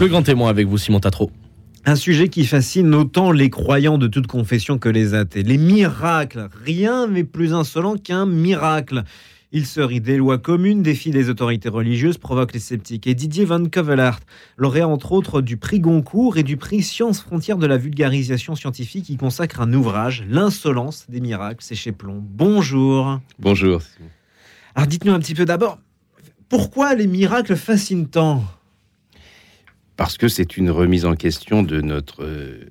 Le grand témoin avec vous, Simon Tatro. Un sujet qui fascine autant les croyants de toute confession que les athées. Les miracles. Rien n'est plus insolent qu'un miracle. Il se rit des lois communes, défie les autorités religieuses, provoque les sceptiques. Et Didier Van Covelart, lauréat entre autres du prix Goncourt et du prix Sciences Frontières de la vulgarisation scientifique, y consacre un ouvrage, L'insolence des miracles, c'est chez Plomb. Bonjour. Bonjour. Alors dites-nous un petit peu d'abord, pourquoi les miracles fascinent tant parce que c'est une remise en question de notre euh,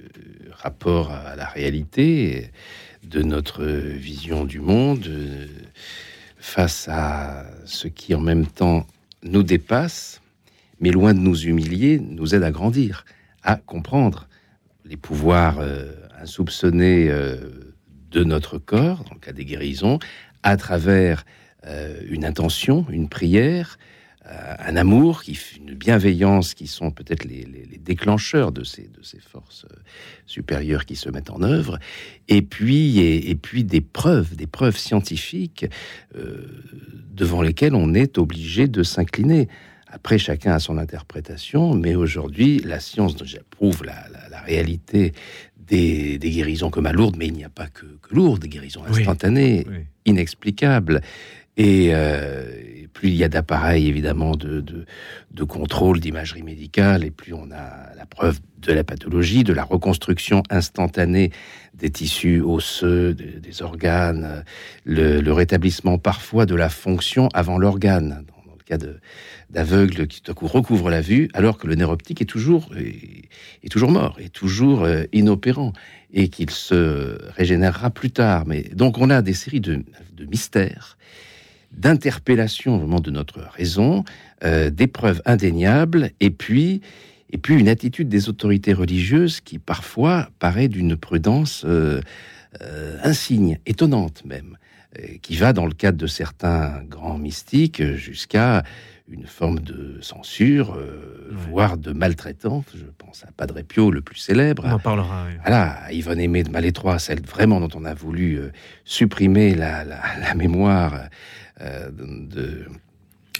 rapport à la réalité, de notre vision du monde, euh, face à ce qui en même temps nous dépasse, mais loin de nous humilier, nous aide à grandir, à comprendre les pouvoirs euh, insoupçonnés de notre corps, dans le cas des guérisons, à travers une intention, une prière, euh, un amour, qui, une bienveillance qui sont peut-être les, déclencheurs de ces, de ces forces euh, supérieures qui se mettent en œuvre, et puis, et, puis des preuves, des preuves scientifiques euh, devant lesquelles on est obligé de s'incliner. Après, chacun a son interprétation, mais aujourd'hui, la science prouve la, la, réalité des, guérisons comme à Lourdes, mais il n'y a pas que, Lourdes, des guérisons instantanées, inexplicables. Et, plus il y a d'appareils, évidemment, de, de, contrôle, d'imagerie médicale, et plus on a la preuve de la pathologie, de la reconstruction instantanée des tissus osseux, des, organes, le, rétablissement parfois de la fonction avant l'organe, dans, le cas d'aveugles qui recouvrent la vue, alors que le nerf optique est toujours, est, toujours mort, est toujours euh, inopérant, et qu'il se régénérera plus tard. Mais donc on a des séries de, de mystères d'interpellation vraiment de notre raison, euh, d'épreuves indéniables, et puis, et puis une attitude des autorités religieuses qui parfois paraît d'une prudence euh, euh, insigne, étonnante même, qui va dans le cadre de certains grands mystiques jusqu'à une forme de censure, voire de maltraitance. Je pense à Padre Pio, le plus célèbre. On en parlera. Voilà, à Yvonne Aimé de Malétroit, celle vraiment dont on a voulu supprimer la, la mémoire euh, de,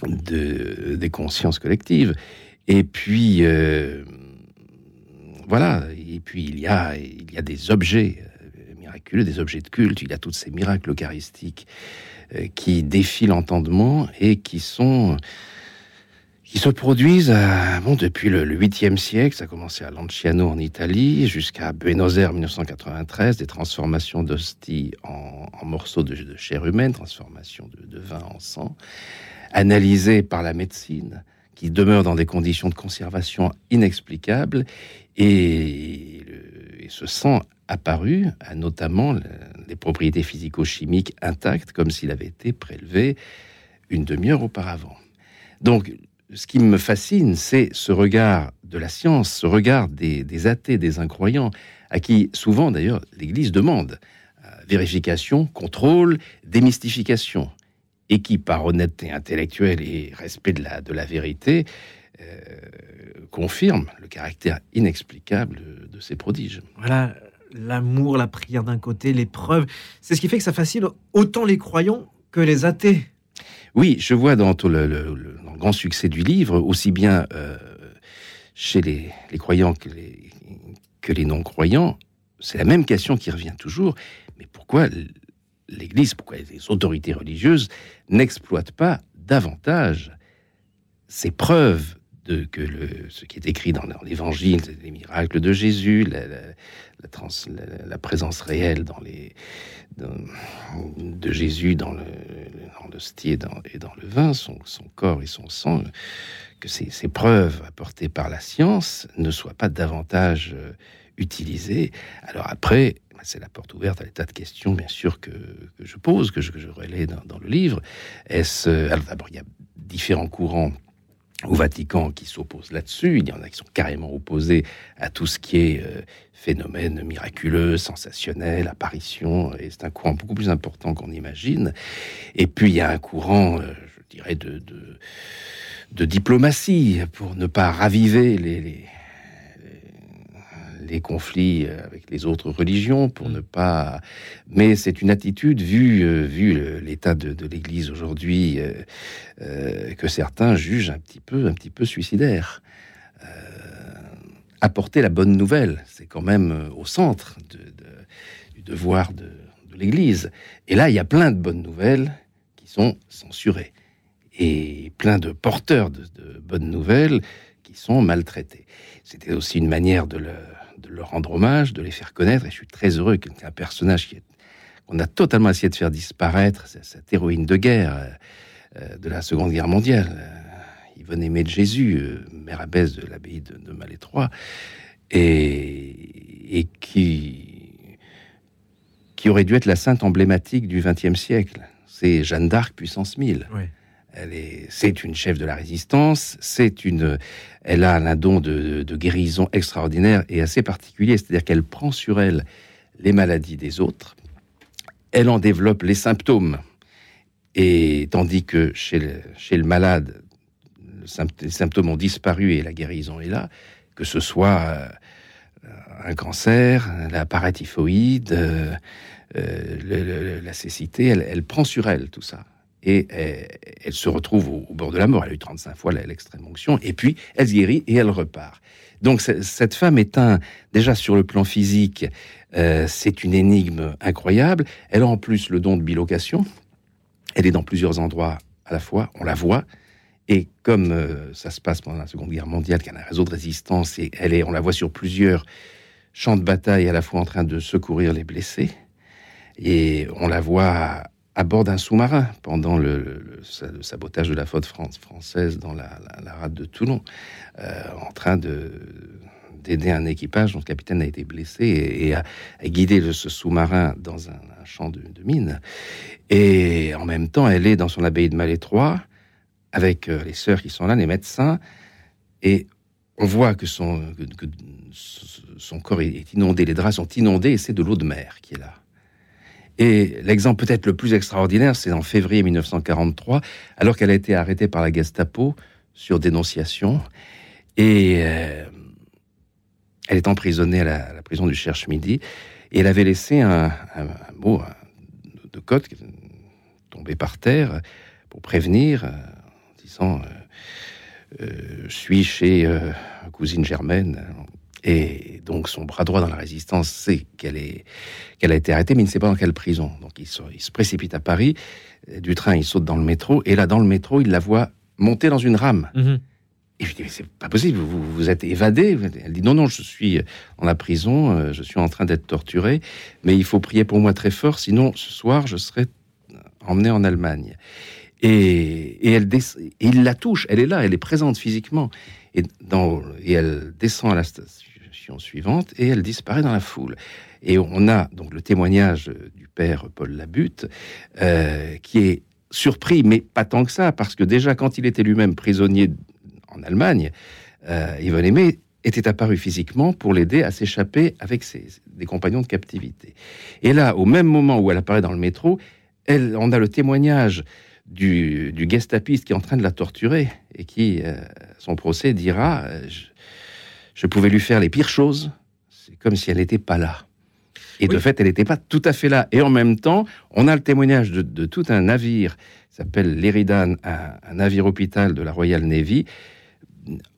de, des consciences collectives. Et puis, euh, voilà, et puis il y a, il y a des objets euh, miraculeux, des objets de culte, il y a tous ces miracles eucharistiques qui défient l'entendement et qui sont qui se produisent bon, depuis le, 8e siècle. Ça a commencé à Lanciano en Italie jusqu'à Buenos Aires 1993, des transformations d'hosties en, morceaux de, chair humaine, transformation de, vin en sang, analysées par la médecine, qui demeure dans des conditions de conservation inexplicables. Et, ce sang apparu a notamment les propriétés physico-chimiques intactes, comme s'il avait été prélevé une demi-heure auparavant. Donc, ce qui me fascine, c'est ce regard de la science, ce regard des, athées, des incroyants, à qui souvent d'ailleurs l'Église demande euh, vérification, contrôle, démystification, et qui, par honnêteté intellectuelle et respect de la, vérité, euh, confirme le caractère inexplicable de, ces prodiges. Voilà, l'amour, la prière d'un côté, les preuves, c'est ce qui fait que ça fascine autant les croyants que les athées. Oui, je vois dans le, grand succès du livre, aussi bien euh, chez les, croyants que les, que les non-croyants, c'est la même question qui revient toujours. Mais pourquoi l'Église, pourquoi les autorités religieuses n'exploitent pas davantage ces preuves que le, ce qui est écrit dans, l'Évangile, les miracles de Jésus, la, la, présence réelle dans les, de Jésus dans l'hostie dans, et dans le vin, son, son, corps et son sang, que ces, preuves apportées par la science ne soient pas davantage euh, utilisées. Alors après, bah, c'est la porte ouverte à l'état de questions, bien sûr, que, que je pose, que je, que relais dans, dans, le livre. Est-ce, alors d'abord, il y a différents courants au Vatican qui s'opposent là-dessus. Il y en a qui sont carrément opposés à tout ce qui est euh, phénomène miraculeux, sensationnel, apparition. Et c'est un courant beaucoup plus important qu'on imagine. Et puis il y a un courant, euh, je dirais, de, de, diplomatie pour ne pas raviver les les conflits euh, avec les autres religions, pour ne pas. Mais c'est une attitude, vu, euh, vu l'état de, l'Église aujourd'hui, euh, que certains jugent un petit peu, un petit peu suicidaire. apporter la bonne nouvelle. C'est quand même au centre du devoir de, l'Église. Et là, il y a plein de bonnes nouvelles qui sont censurées. Et plein de porteurs de, bonnes nouvelles qui sont maltraités. C'était aussi une manière de, leur rendre hommage, de les faire connaître. Et je suis très heureux qu'un personnage qu'on a totalement essayé de faire disparaître, cette héroïne de guerre euh, euh, de la Seconde Guerre mondiale, Yvonne Aimée de Jésus, mère abbesse de l'abbaye de, de Malétroit, et, qui, qui aurait dû être la sainte emblématique du XXe siècle. C'est Jeanne d'Arc puissance 1000. C'est une chef de la résistance. Elle a un don de, guérison extraordinaire et assez particulier. C'est-à-dire qu'elle prend sur elle les maladies des autres. Elle en développe les symptômes. Et tandis que chez le, malade, les symptômes ont disparu et la guérison est là, que ce soit euh, un cancer, la paratyphoïde, euh, euh, la cécité, elle, prend sur elle tout ça. Et elle, se retrouve au, bord de la mort. Elle a eu 35 fois l'extrême onction. Et puis, elle se guérit et elle repart. Donc, cette femme est un, déjà sur le plan physique, c'est une énigme incroyable. Elle a en plus le don de bilocation. Elle est dans plusieurs endroits à la fois. On la voit. Et comme euh, ça se passe pendant la Seconde Guerre mondiale, qu'il a un réseau de résistance, et elle est, on la voit sur plusieurs champs de bataille, à la fois en train de secourir les blessés, et on la voit à, bord d'un sous-marin pendant le, sabotage de la flotte française dans la, rade de Toulon, euh, en train de d'aider un équipage dont le capitaine a été blessé et, a, guidé ce sous-marin dans un, champ de, de mines. Et en même temps, elle est dans son abbaye de Malétroit, avec euh, les sœurs qui sont là, les médecins, et on voit que son, son corps est inondé, les draps sont inondés, et c'est de l'eau de mer qui est là. Et l'exemple peut-être le plus extraordinaire, c'est en février 1943, alors qu'elle a été arrêtée par la Gestapo sur dénonciation, et euh, elle est emprisonnée à la, prison du Cherche-Midi, et elle avait laissé un, mot de code tombé par terre pour prévenir euh, disant euh, Je suis chez cousine Germaine. Et donc son bras droit dans la résistance sait qu'elle est qu'elle a été arrêtée, mais il ne sait pas dans quelle prison. Donc il se, il se, précipite à Paris. Du train, il saute dans le métro. Et là, dans le métro, il la voit monter dans une rame. Mhm. Et je dis, mais c'est pas possible, vous, vous êtes évadé. Elle dit, non, non, je suis dans la prison, je suis en train d'être torturé, mais il faut prier pour moi très fort, sinon ce soir, je serai emmené en Allemagne. Et, elle il la touche, elle est là, elle est présente physiquement. Et, elle descend à la station suivante et elle disparaît dans la foule. Et on a donc le témoignage du père Paul Labutte, euh, qui est surpris, mais pas tant que ça, parce que déjà quand il était lui-même prisonnier en Allemagne, euh, Yvonne Aimé était apparu physiquement pour l'aider à s'échapper avec ses, compagnons de captivité. Et là, au même moment où elle apparaît dans le métro, on a le témoignage du, du gestapiste qui est en train de la torturer et qui, euh, son procès, dira euh, je, pouvais lui faire les pires choses, c'est comme si elle n'était pas là. Et de fait, elle n'était pas tout à fait là. Et en même temps, on a le témoignage de, tout un navire, s'appelle l'Eridan, un, navire hôpital de la Royal Navy,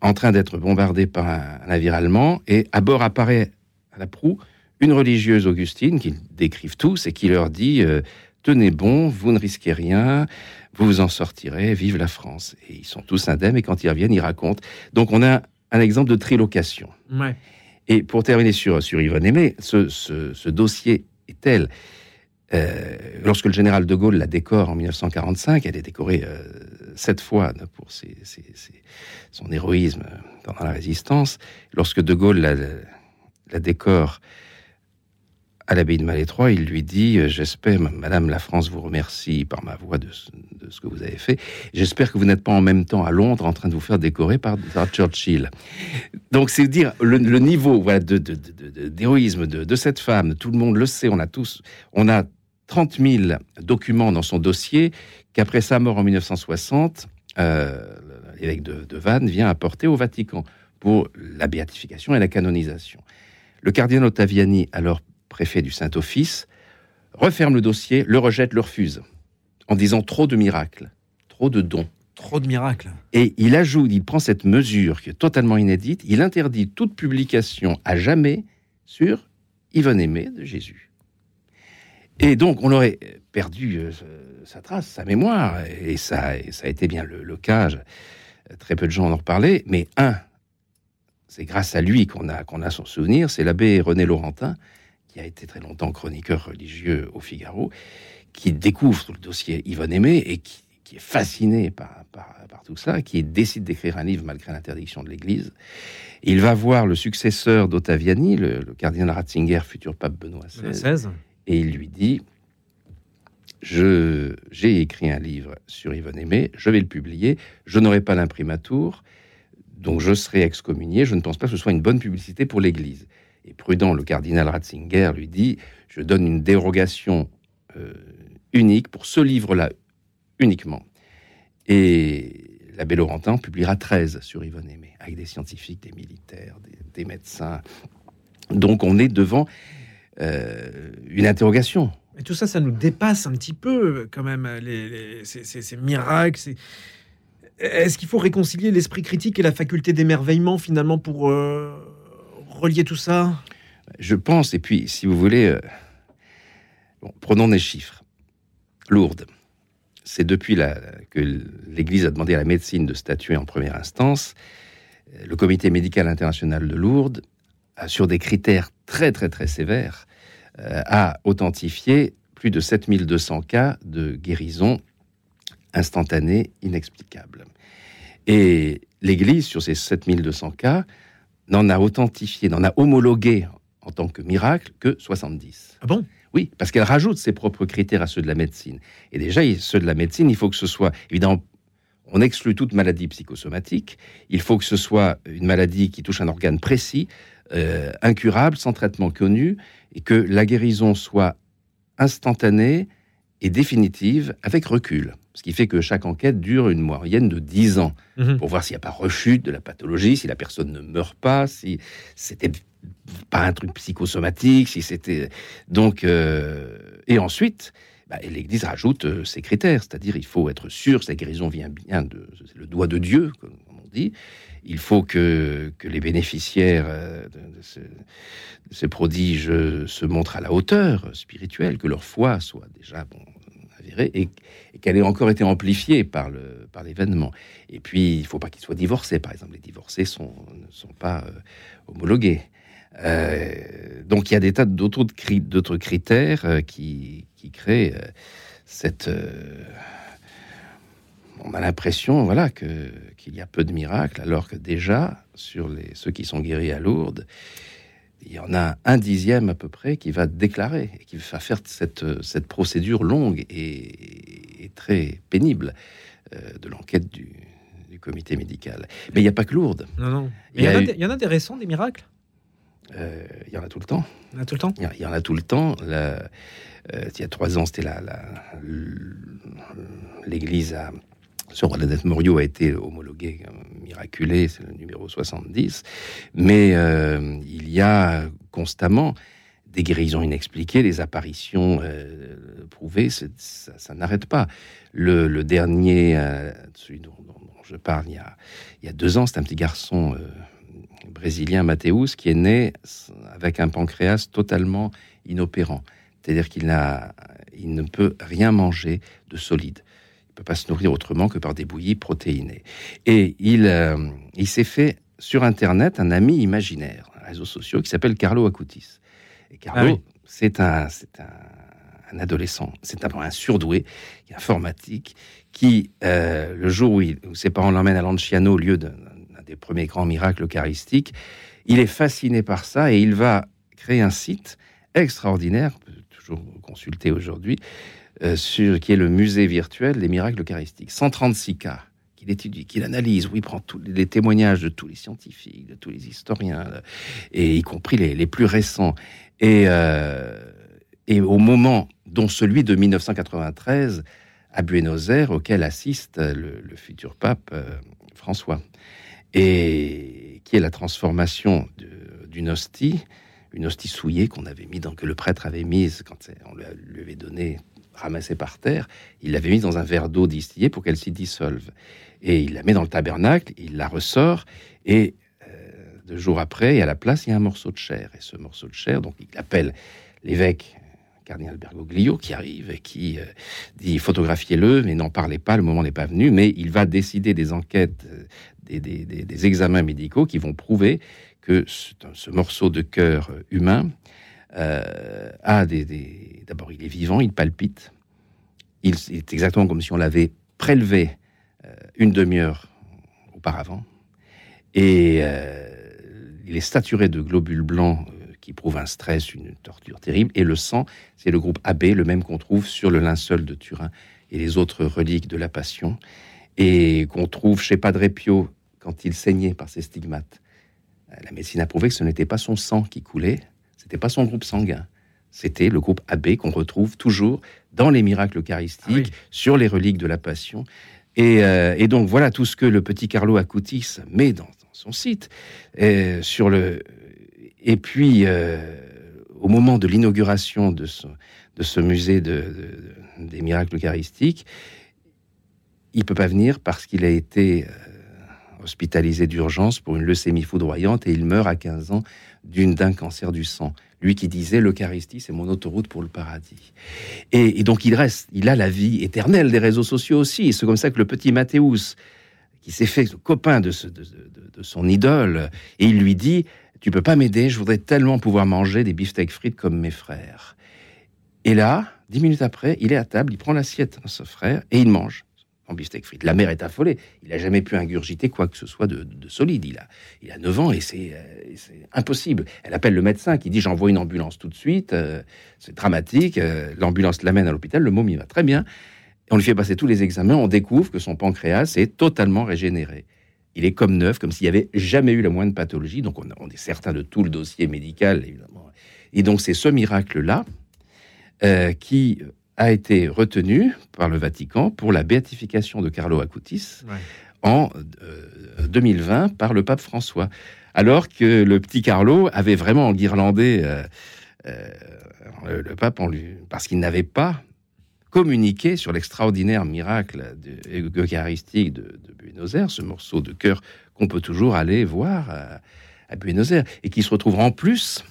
en train d'être bombardé par un, navire allemand. Et à bord apparaît à la proue une religieuse augustine qui décrivent tous et qui leur dit euh, Tenez bon, vous ne risquez rien, vous vous en sortirez, vive la France. Et ils sont tous indemnes, et quand ils reviennent, ils racontent. Donc on a un exemple de trilocation. Et pour terminer sur, sur Yvonne Aimé, ce, dossier est tel. Euh, lorsque le général de Gaulle la décore en 1945, elle est décorée euh, sept fois pour son héroïsme pendant la résistance. Lorsque de Gaulle la, la décore à l'abbaye de Malétroit, il lui dit euh, J'espère, Madame la France vous remercie par ma voix de, ce que vous avez fait. J'espère que vous n'êtes pas en même temps à Londres en train de vous faire décorer par, Churchill. Donc, c'est dire le, niveau voilà, d'héroïsme de, de, cette femme. Tout le monde le sait, on a tous, on a 30 000 documents dans son dossier qu'après sa mort en 1960, euh, l'évêque de, de Vannes vient apporter au Vatican pour la béatification et la canonisation. Le cardinal Ottaviani, alors préfet du Saint-Office, referme le dossier, le rejette, le refuse, en disant trop de miracles, trop de dons. Trop de miracles. Et il ajoute, il prend cette mesure qui est totalement inédite, il interdit toute publication à jamais sur Yvonne Aimé de Jésus. Et donc, on aurait perdu euh, sa trace, sa mémoire, et ça, ça a été bien le, cas. très peu de gens en ont reparlé, mais un, c'est grâce à lui qu'on a, qu'on a son souvenir, c'est l'abbé René Laurentin, qui a été très longtemps chroniqueur religieux au Figaro, qui découvre le dossier Yvonne Aimé et qui, est fasciné par, par, tout ça, qui décide d'écrire un livre malgré l'interdiction de l'Église. Il va voir le successeur d'Ottaviani, le, cardinal Ratzinger, futur pape Benoît XVI, et il lui dit je, j'ai écrit un livre sur Yvonne Aimé, je vais le publier, je n'aurai pas l'imprimatur, donc je serai excommunié, je ne pense pas que ce soit une bonne publicité pour l'Église. Et prudent, le cardinal Ratzinger lui dit, je donne une dérogation euh, unique pour ce livre-là uniquement. Et l'abbé Laurentin publiera 13 sur Yvonne Aimé, avec des scientifiques, des militaires, des, médecins. Donc on est devant euh, une interrogation. Et tout ça, ça nous dépasse un petit peu quand même, les, ces, miracles. Est-ce qu'il faut réconcilier l'esprit critique et la faculté d'émerveillement finalement pour euh, relier tout ça? Je pense, et puis si vous voulez, euh, prenons des chiffres. Lourdes. C'est depuis la, que l'Église a demandé à la médecine de statuer en première instance. Le Comité médical international de Lourdes, sur des critères très très très sévères, euh, a authentifié plus de 7200 cas de guérison instantanée inexplicable. Et l'Église, sur ces 7200 cas, n'en a authentifié, n'en a homologué en tant que miracle que 70. Ah bon? Oui, parce qu'elle rajoute ses propres critères à ceux de la médecine. Et déjà, ceux de la médecine, il faut que ce soit, évidemment, on exclut toute maladie psychosomatique, il faut que ce soit une maladie qui touche un organe précis, euh, incurable, sans traitement connu, et que la guérison soit instantanée et définitive avec recul. Ce qui fait que chaque enquête dure une moyenne de 10 ans mhm. pour voir s'il n'y a pas rechute de la pathologie, si la personne ne meurt pas, si c'était pas un truc psychosomatique, si c'était donc euh, et ensuite bah, l'Église rajoute euh, ses critères, c'est-à-dire il faut être sûr que sa guérison vient bien de le doigt de Dieu, comme on dit. Il faut que, que les bénéficiaires euh, de, ce, de, ces prodiges se montrent à la hauteur spirituelle, que leur foi soit déjà bon, et, qu'elle ait encore été amplifiée par le par l'événement. Et puis il ne faut pas qu'ils soient divorcés, par exemple. Les divorcés sont, ne sont pas homologués. Euh, donc il y a des tas d'autres critères euh, qui, créent euh, cette. on a l'impression, voilà, qu'il y a peu de miracles, alors que déjà sur les ceux qui sont guéris à Lourdes, il y en a un dixième à peu près qui va déclarer et qui va faire cette, cette procédure longue et, très pénible de l'enquête du, comité médical. Mais il n'y a pas que Lourdes. Non, non. Il y, il y en a des récents, des miracles? Euh, il y en a tout le temps. Il y en a tout le temps? Il y, en a tout le temps. Euh, il y a trois ans, c'était la, l'église à, sur Bernadette Morio a été homologué, miraculé, c'est le numéro 70. Mais euh, il y a constamment des guérisons inexpliquées, des apparitions prouvées, ça, n'arrête pas. Le, dernier, celui dont, je parle, il y a, deux ans, c'est un petit garçon brésilien Mathéus qui est né avec un pancréas totalement inopérant. C'est-à-dire qu'il ne peut rien manger de solide. Peut pas se nourrir autrement que par des bouillies protéinées. Et il, euh, il s'est fait sur Internet un ami imaginaire, un réseau social qui s'appelle Carlo Acutis. Et Carlo, ah c'est un, c'est un, adolescent, c'est un, un surdoué informatique qui, euh, le jour où, où ses parents l'emmènent à Lanciano, au lieu d'un des premiers grands miracles eucharistiques. Il est fasciné par ça et il va créer un site extraordinaire, toujours consulté aujourd'hui, euh, sur, qui est le musée virtuel des miracles eucharistiques. 136 cas qu'il étudie, qu'il analyse, où il prend tous les témoignages de tous les scientifiques, de tous les historiens, euh, et y compris les, plus récents. Et, euh, et au moment dont celui de 1993 à Buenos Aires, auquel assiste le, futur pape François et qui est la transformation d'une hostie, une hostie souillée qu'on avait mis dans, que le prêtre avait mise quand on lui, avait donné ramassée par terre, il l'avait mise dans un verre d'eau distillée pour qu'elle s'y dissolve. Et il la met dans le tabernacle, il la ressort, et euh, deux jours après, à la place, il y a un morceau de chair. Et ce morceau de chair, donc il appelle l'évêque cardinal Bergoglio qui arrive et qui euh, dit photographiez-le, mais n'en parlez pas, le moment n'est pas venu. Mais il va décider des enquêtes, euh, des, examens médicaux qui vont prouver que ce, morceau de cœur humain euh, a des. D'abord, il est vivant, il palpite. Il, est exactement comme si on l'avait prélevé une demi-heure auparavant. Et il est saturé de globules blancs qui prouve un stress, une torture terrible. Et le sang, c'est le groupe AB, le même qu'on trouve sur le linceul de Turin et les autres reliques de la Passion, et qu'on trouve chez Padre Pio quand il saignait par ses stigmates. La médecine a prouvé que ce n'était pas son sang qui coulait, c'était pas son groupe sanguin, c'était le groupe AB qu'on retrouve toujours dans les miracles eucharistiques, ah sur les reliques de la Passion. Euh, et, donc voilà tout ce que le petit Carlo Acutis met dans, son site euh, sur le et puis, euh, au moment de l'inauguration de ce, de ce musée des miracles eucharistiques, il ne peut pas venir parce qu'il a été hospitalisé d'urgence pour une leucémie foudroyante et il meurt à 15 ans d'un cancer du sang. Lui qui disait l'Eucharistie, c'est mon autoroute pour le paradis. Et, donc il reste, il a la vie éternelle des réseaux sociaux aussi. C'est comme ça que le petit Mathéus, qui s'est fait copain de, de, son idole, et il lui dit tu peux pas m'aider, je voudrais tellement pouvoir manger des beefsteaks frites comme mes frères. Et là, dix minutes après, il est à table, il prend l'assiette de son frère et il mange frites. La mère est affolée. Il n'a jamais pu ingurgiter quoi que ce soit de, solide. Il a, a 9 ans et c'est impossible. Elle appelle le médecin qui dit J'envoie une ambulance tout de suite. Euh, c'est dramatique. Euh, l'ambulance l'amène à l'hôpital. Le môme, va très bien. On lui fait passer tous les examens. On découvre que son pancréas est totalement régénéré il est comme neuf, comme s'il n'y avait jamais eu la moindre pathologie. Donc on, est certain de tout le dossier médical, évidemment. Et donc c'est ce miracle-là euh, qui a été retenu par le Vatican pour la béatification de Carlo Acutis en 2020 euh, par le pape François. Alors que le petit Carlo avait vraiment enguirlandé euh, le, pape en lui, parce qu'il n'avait pas communiquer sur l'extraordinaire miracle eucharistique de, de, Buenos Aires, ce morceau de cœur qu'on peut toujours aller voir à, Buenos Aires, et qui se retrouve en plus,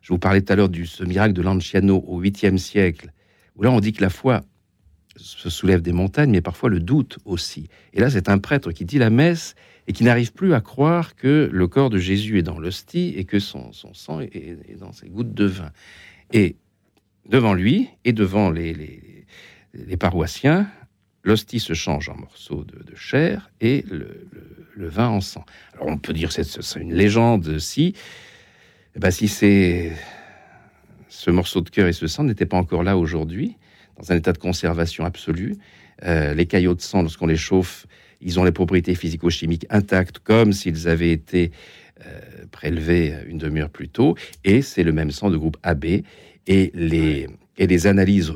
je vous parlais tout à l'heure de ce miracle de Lanciano au 8e siècle, là on dit que la foi se soulève des montagnes, mais parfois le doute aussi. Et là, c'est un prêtre qui dit la messe et qui n'arrive plus à croire que le corps de Jésus est dans l'hostie et que son, sang est, dans ses gouttes de vin. Et devant lui et devant les, les paroissiens, l'hostie se change en morceaux de, chair et le, vin en sang. Alors on peut dire que c'est une légende si, eh ben, si c'est ce morceau de cœur et ce sang n'étaient pas encore là aujourd'hui, dans un état de conservation absolue. Euh, les caillots de sang, lorsqu'on les chauffe, ils ont les propriétés physico-chimiques intactes, comme s'ils avaient été euh, prélevés une demi-heure plus tôt. Et c'est le même sang de groupe AB. Et les, et les analyses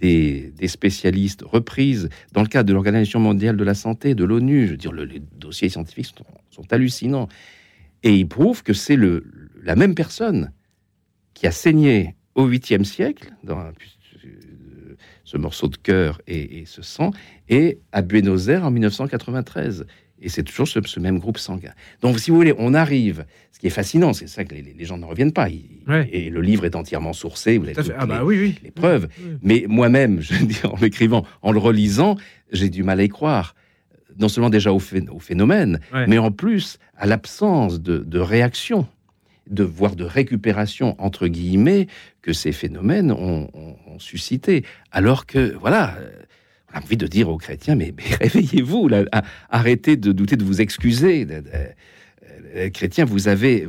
des, spécialistes reprises dans le cadre de l'Organisation mondiale de la santé, de l'ONU. Je veux dire, les dossiers scientifiques sont, hallucinants. Et ils prouvent que c'est la même personne qui a saigné au 8e siècle, dans ce morceau de cœur et, ce sang, et à Buenos Aires en 1993. Et c'est toujours ce, même groupe sanguin. Donc, si vous voulez, on arrive. Ce qui est fascinant, c'est ça que les, gens ne reviennent pas. Et le livre est entièrement sourcé. Vous avez toutes ah bah les, preuves. Mais moi-même, je en l'écrivant, en le relisant, j'ai du mal à y croire. Non seulement déjà au, phénomène, mais en plus à l'absence de, réaction, de voire de récupération entre guillemets que ces phénomènes ont, suscité. Alors que voilà a envie de dire aux chrétiens, mais, réveillez-vous, arrêtez de douter de vous excuser. Euh, chrétiens, vous avez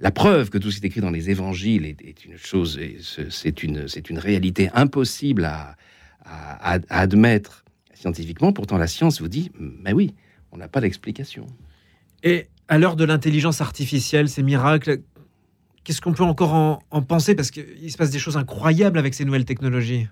la preuve que tout ce qui est écrit dans les évangiles est, une chose, c'est une, c'est une réalité impossible à, admettre scientifiquement. Pourtant, la science vous dit, mais oui, on n'a pas d'explication. Et à l'heure de l'intelligence artificielle, ces miracles, qu'est-ce qu'on peut encore en, en penser? Parce qu'il se passe des choses incroyables avec ces nouvelles technologies.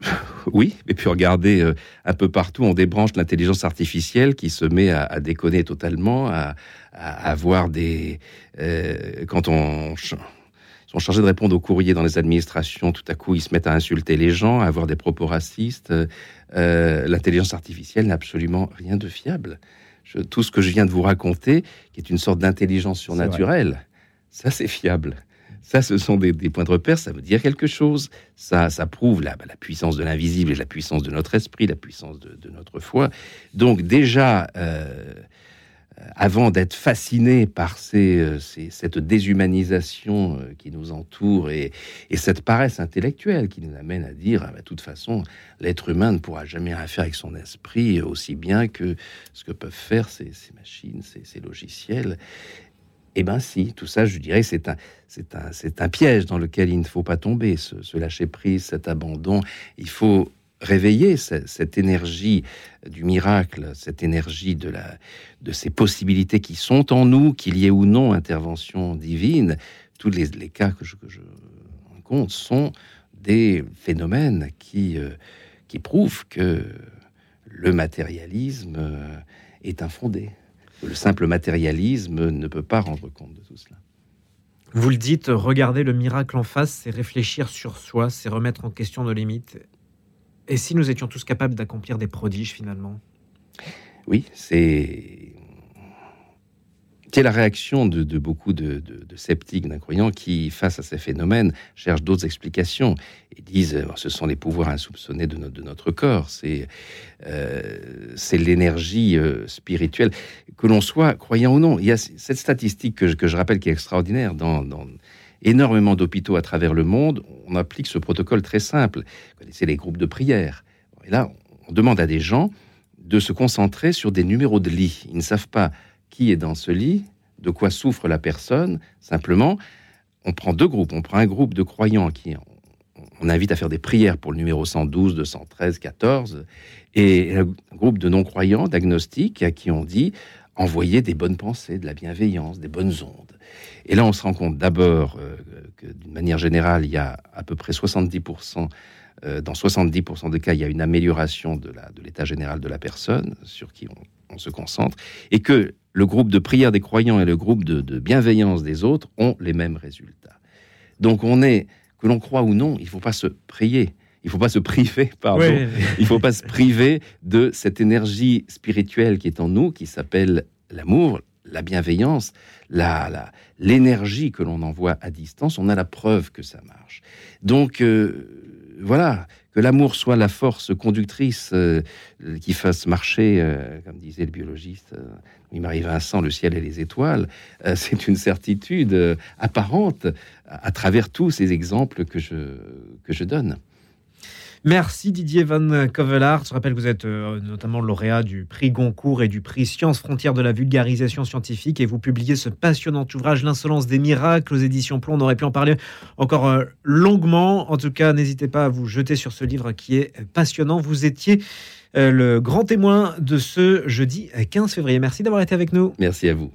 Oui, et puis regardez, euh, un peu partout, on débranche l'intelligence artificielle qui se met à, déconner totalement, à, avoir des... Euh, quand on... sont chargés de répondre aux courriers dans les administrations, tout à coup, ils se mettent à insulter les gens, à avoir des propos racistes. Euh, l'intelligence artificielle n'a absolument rien de fiable. Tout ce que je viens de vous raconter, qui est une sorte d'intelligence surnaturelle, ça c'est fiable. Ça, ce sont des, points de repère, ça veut dire quelque chose. Ça, ça prouve la, bah, la puissance de l'invisible et la puissance de notre esprit, la puissance de, notre foi. Donc déjà, euh, avant d'être fasciné par euh, cette déshumanisation euh, qui nous entoure et, cette paresse intellectuelle qui nous amène à dire, ah, bah, de toute façon, l'être humain ne pourra jamais rien faire avec son esprit aussi bien que ce que peuvent faire ces, machines, ces logiciels. Eh bien si, tout ça, je dirais, c'est un, piège dans lequel il ne faut pas tomber, ce, lâcher prise, cet abandon. Il faut réveiller cette, énergie du miracle, cette énergie de, ces possibilités qui sont en nous, qu'il y ait ou non intervention divine. Tous les, cas que je, que rencontre sont des phénomènes qui, euh, prouvent que le matérialisme euh, est infondé le simple matérialisme ne peut pas rendre compte de tout cela. Vous le dites, regarder le miracle en face, c'est réfléchir sur soi, c'est remettre en question nos limites. Et si nous étions tous capables d'accomplir des prodiges finalement? Oui, c'est c'est la réaction de, beaucoup de, sceptiques, d'incroyants qui, face à ces phénomènes, cherchent d'autres explications et disent euh, ce sont les pouvoirs insoupçonnés de, notre corps, c'est euh, l'énergie euh, spirituelle. Que l'on soit croyant ou non, il y a cette statistique que je, rappelle qui est extraordinaire dans, énormément d'hôpitaux à travers le monde, on applique ce protocole très simple. Vous connaissez les groupes de prière. Et là, on demande à des gens de se concentrer sur des numéros de lit. Ils ne savent pas qui est dans ce lit, de quoi souffre la personne. Simplement, on prend deux groupes. On prend un groupe de croyants qui on invite à faire des prières pour le numéro 112, 213, 14, et un groupe de non-croyants, d'agnostiques, à qui on dit envoyer des bonnes pensées, de la bienveillance, des bonnes ondes. Et là, on se rend compte d'abord euh, que d'une manière générale, il y a à peu près 70%, euh, dans 70% des cas, il y a une amélioration de l'état général de la personne sur qui on, se concentre, et que le groupe de prière des croyants et le groupe de, bienveillance des autres ont les mêmes résultats. Donc on est, que l'on croit ou non, il ne faut pas se prier. Il ne faut pas se priver, pardon. Il faut pas se priver de cette énergie spirituelle qui est en nous, qui s'appelle l'amour, la bienveillance, la, l'énergie que l'on envoie à distance. On a la preuve que ça marche. Donc euh, voilà, que l'amour soit la force conductrice euh, qui fasse marcher, euh, comme disait le biologiste il m'arrive Vincent, le ciel et les étoiles, euh, c'est une certitude apparente à, travers tous ces exemples que je, que je donne. Merci Didier Van Kovelaar. Je rappelle que vous êtes notamment lauréat du prix Goncourt et du prix Sciences Frontières de la vulgarisation scientifique et vous publiez ce passionnant ouvrage L'insolence des miracles aux éditions Plomb. On aurait pu en parler encore longuement. En tout cas, n'hésitez pas à vous jeter sur ce livre qui est passionnant. Vous étiez le grand témoin de ce jeudi 15 février. Merci d'avoir été avec nous. Merci à vous.